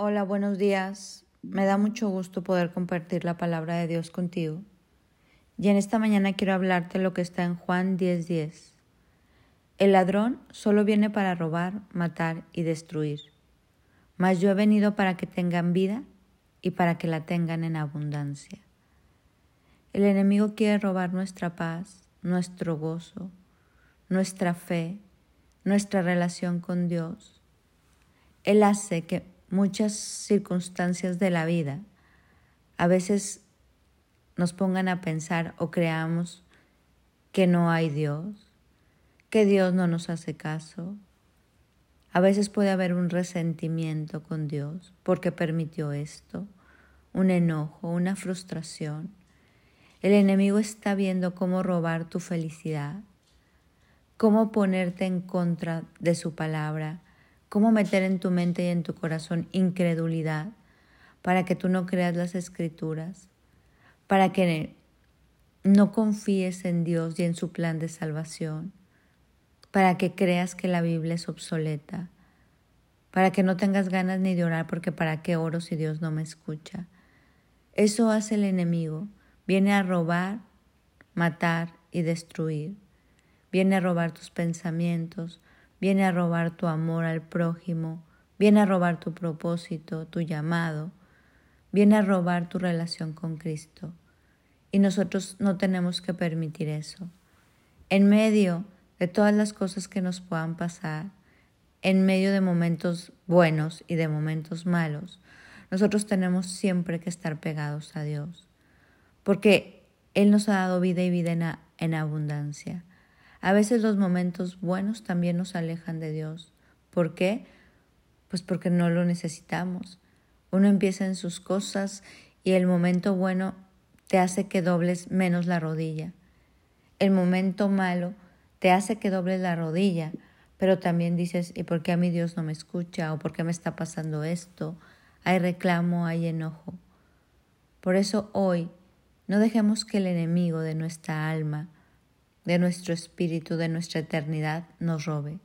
Hola, buenos días. Me da mucho gusto poder compartir la palabra de Dios contigo. Y en esta mañana quiero hablarte lo que está en Juan 10:10. El ladrón solo viene para robar, matar y destruir. Mas yo he venido para que tengan vida y para que la tengan en abundancia. El enemigo quiere robar nuestra paz, nuestro gozo, nuestra fe, nuestra relación con Dios. Él hace que muchas circunstancias de la vida a veces nos pongan a pensar o creamos que no hay Dios, que Dios no nos hace caso. A veces puede haber un resentimiento con Dios porque permitió esto, un enojo, una frustración. El enemigo está viendo cómo robar tu felicidad, cómo ponerte en contra de su palabra, cómo meter en tu mente y en tu corazón incredulidad para que tú no creas las escrituras, para que no confíes en Dios y en su plan de salvación, para que creas que la Biblia es obsoleta, para que no tengas ganas ni de orar porque para qué oro si Dios no me escucha. Eso hace el enemigo, viene a robar, matar y destruir. Viene a robar tus pensamientos, viene a robar tu amor al prójimo, viene a robar tu propósito, tu llamado, viene a robar tu relación con Cristo. Y nosotros no tenemos que permitir eso. En medio de todas las cosas que nos puedan pasar, en medio de momentos buenos y de momentos malos, nosotros tenemos siempre que estar pegados a Dios, porque Él nos ha dado vida y vida en, en abundancia. A veces los momentos buenos también nos alejan de Dios. ¿Por qué? Pues porque no lo necesitamos. Uno empieza en sus cosas y el momento bueno te hace que dobles menos la rodilla. El momento malo te hace que dobles la rodilla, pero también dices, ¿y por qué a mi Dios no me escucha? ¿O por qué me está pasando esto? Hay reclamo, hay enojo. Por eso hoy no dejemos que el enemigo de nuestra alma de nuestro espíritu, de nuestra eternidad, nos robe.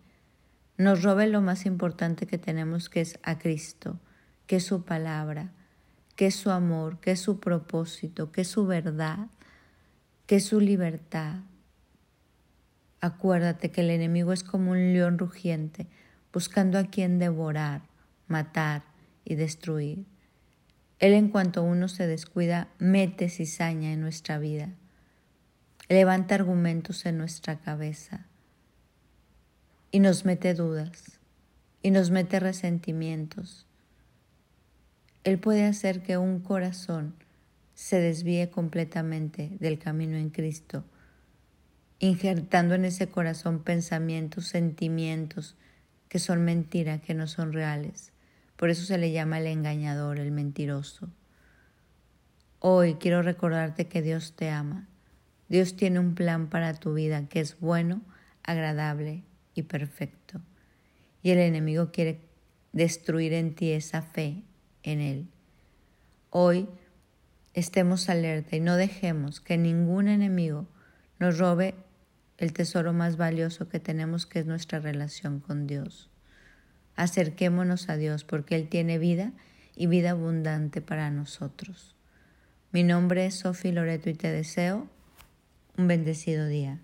Nos robe lo más importante que tenemos, que es a Cristo, que es su palabra, que es su amor, que es su propósito, que es su verdad, que es su libertad. Acuérdate que el enemigo es como un león rugiente, buscando a quien devorar, matar y destruir. Él en cuanto uno se descuida, mete cizaña en nuestra vida levanta argumentos en nuestra cabeza y nos mete dudas y nos mete resentimientos. Él puede hacer que un corazón se desvíe completamente del camino en Cristo, injertando en ese corazón pensamientos, sentimientos que son mentira, que no son reales. Por eso se le llama el engañador, el mentiroso. Hoy quiero recordarte que Dios te ama Dios tiene un plan para tu vida que es bueno, agradable y perfecto. Y el enemigo quiere destruir en ti esa fe en Él. Hoy estemos alerta y no dejemos que ningún enemigo nos robe el tesoro más valioso que tenemos, que es nuestra relación con Dios. Acerquémonos a Dios porque Él tiene vida y vida abundante para nosotros. Mi nombre es Sofi Loreto y te deseo un bendecido día.